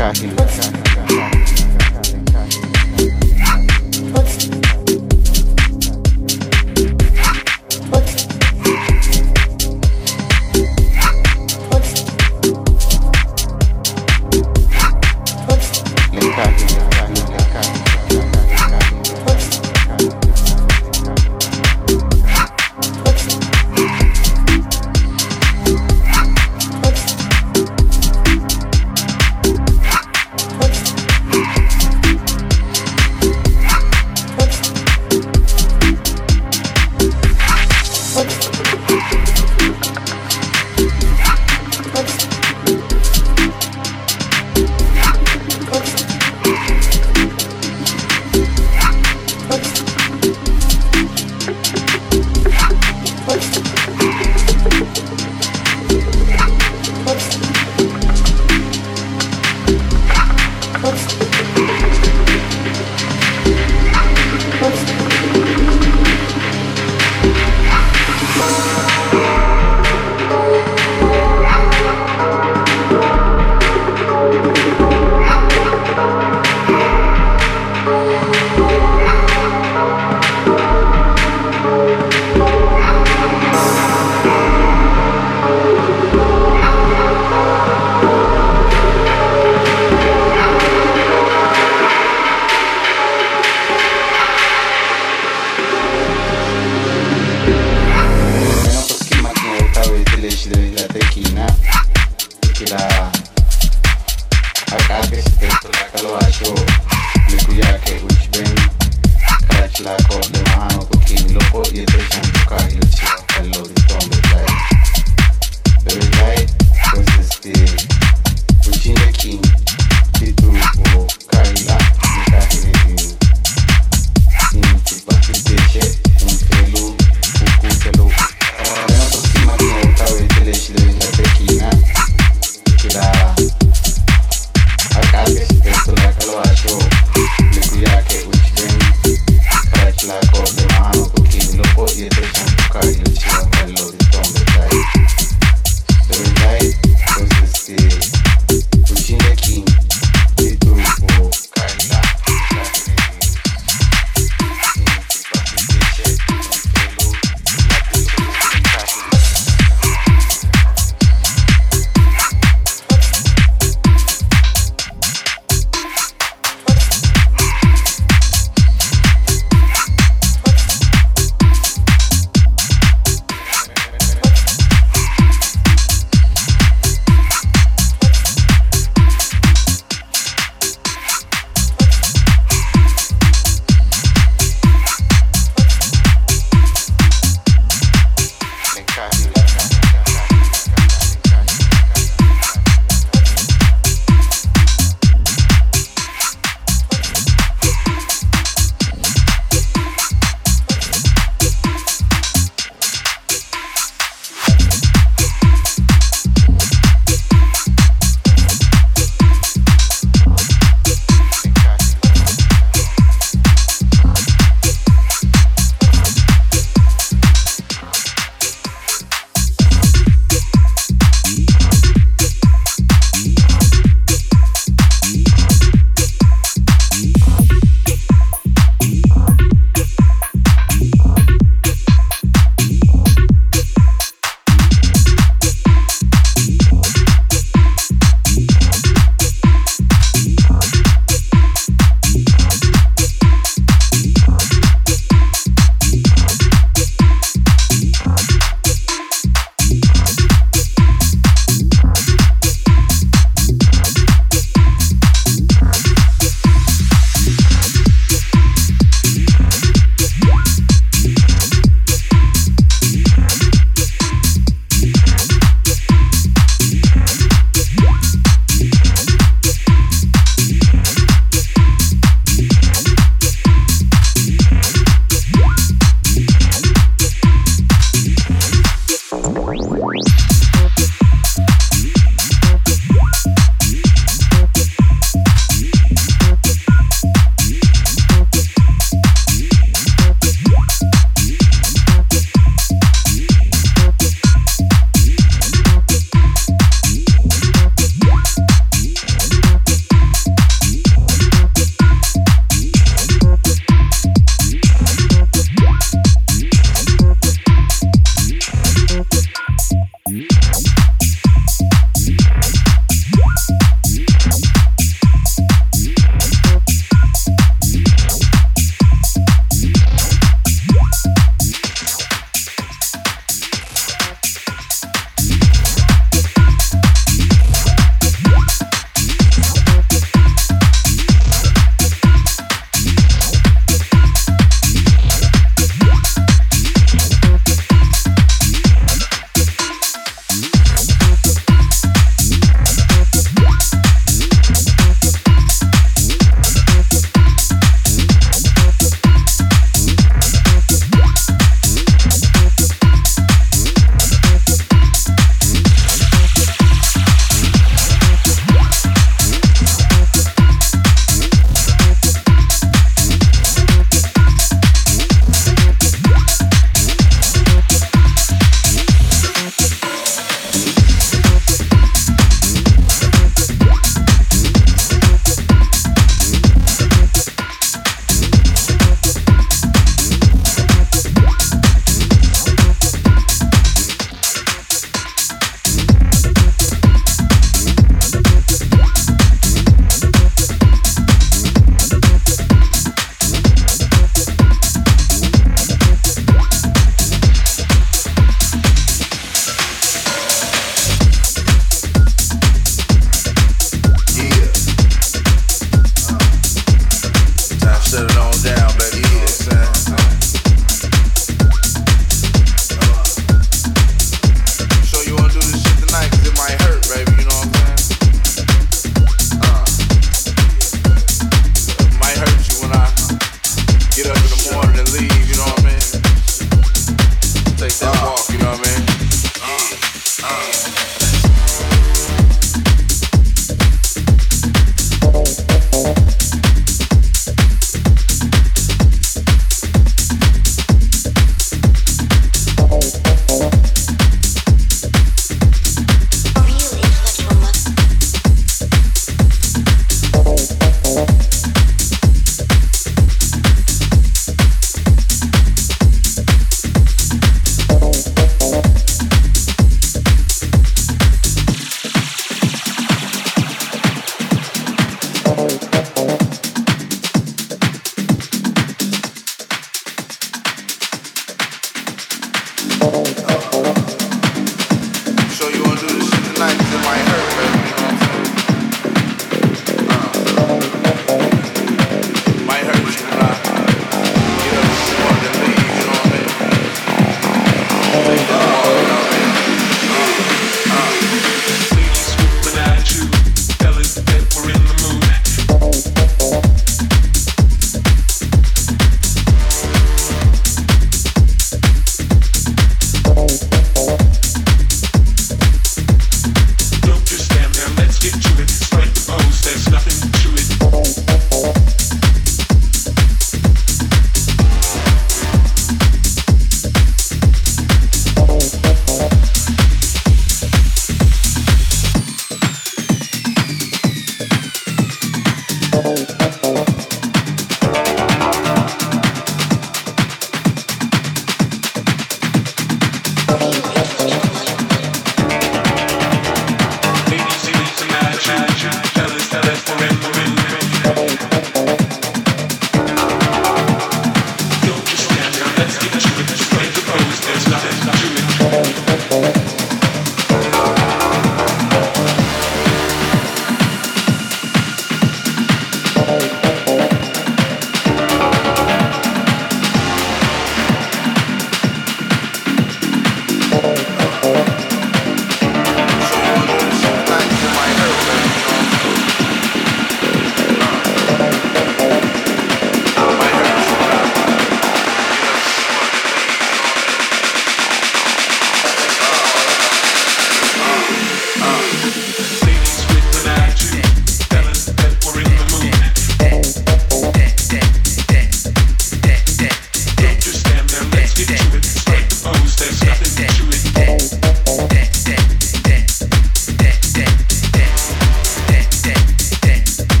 Charlie.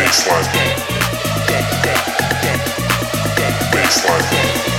Baseline. Baseline.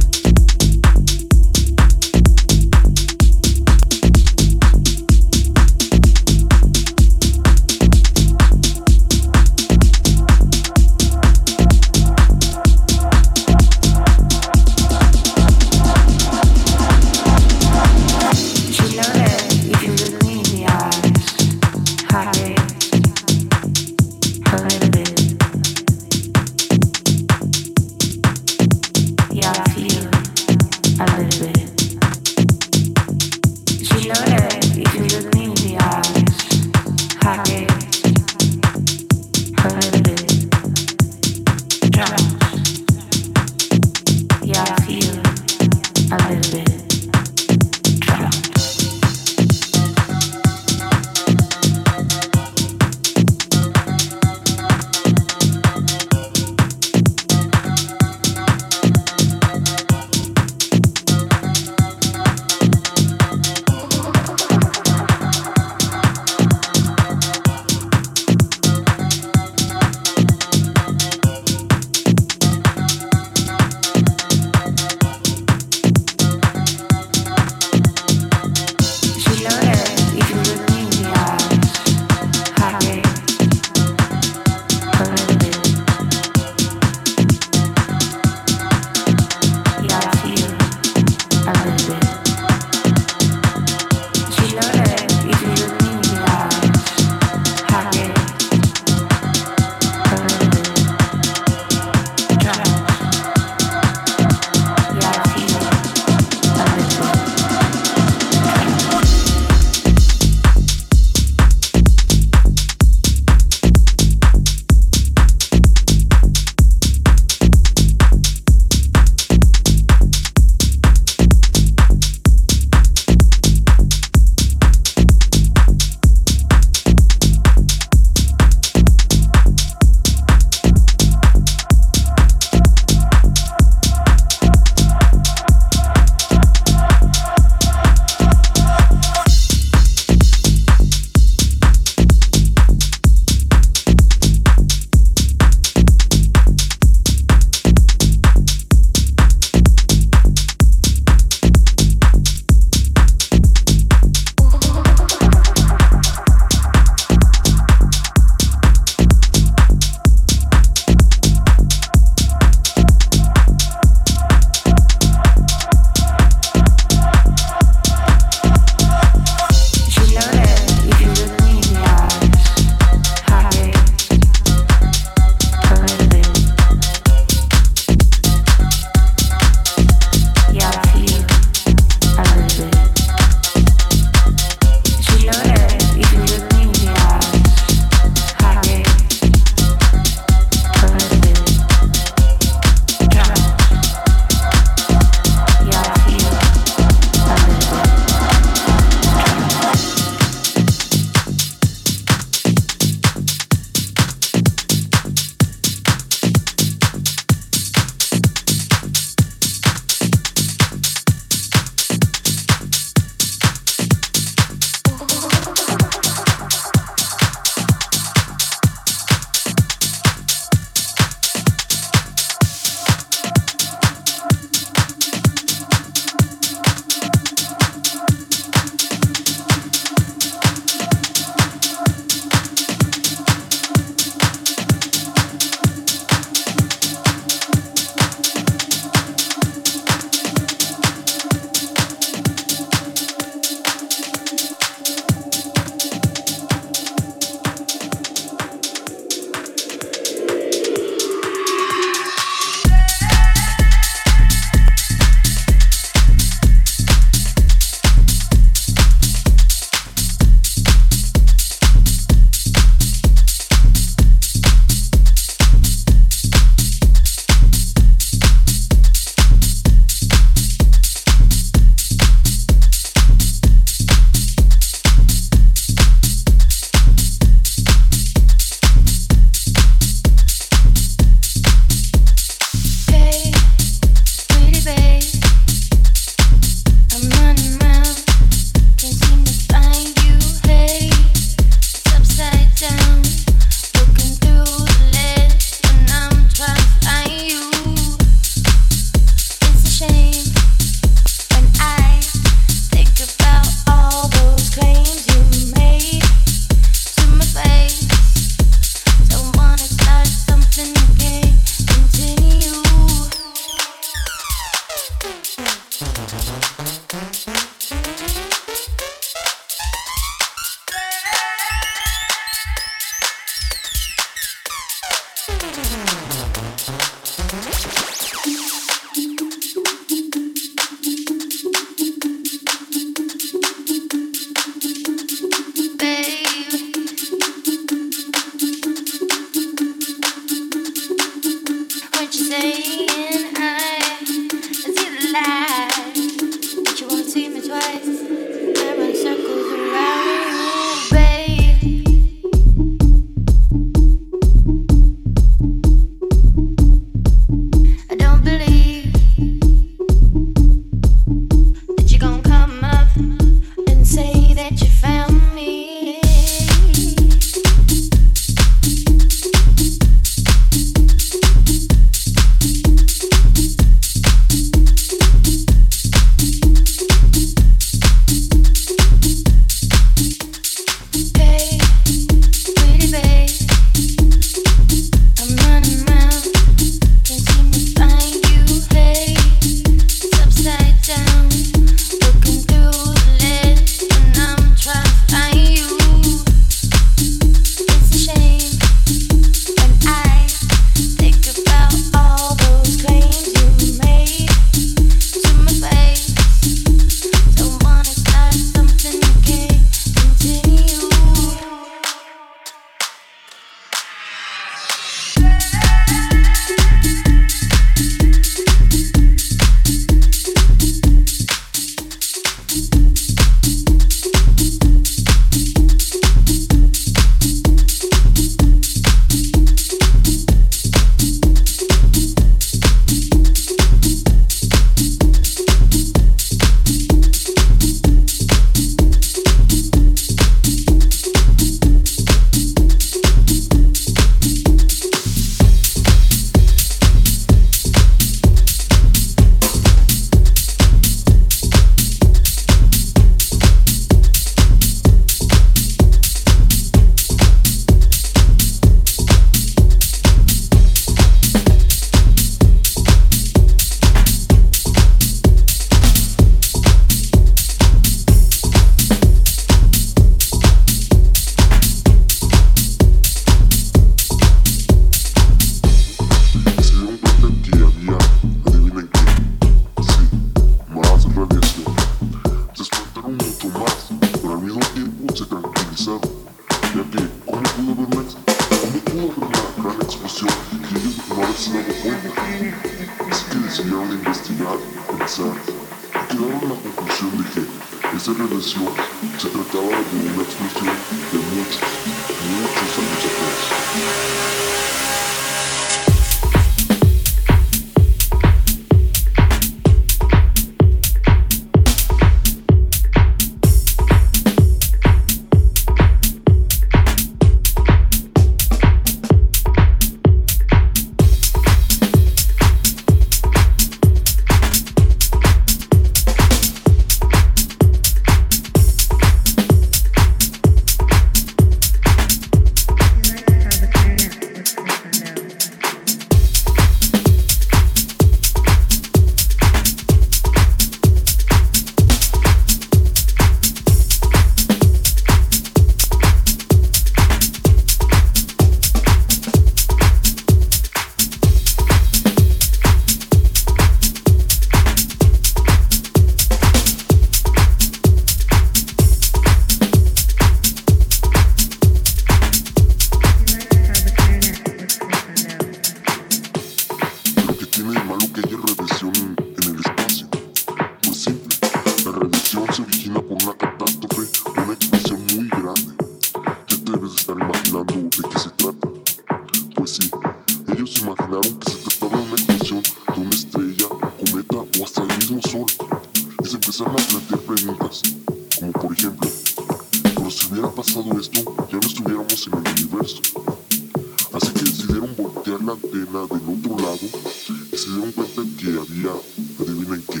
que había, adivinen qué,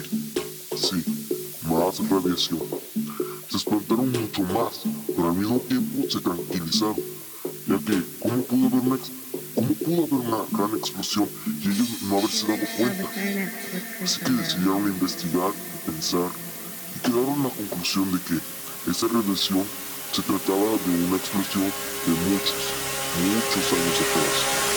sí, más radiación. Se espantaron mucho más, pero al mismo tiempo se tranquilizaron, ya que ¿cómo pudo haber una, cómo pudo haber una gran explosión y ellos no haberse dado cuenta? Así que decidieron investigar, pensar y quedaron a la conclusión de que esa radiación se trataba de una explosión de muchos, muchos años atrás.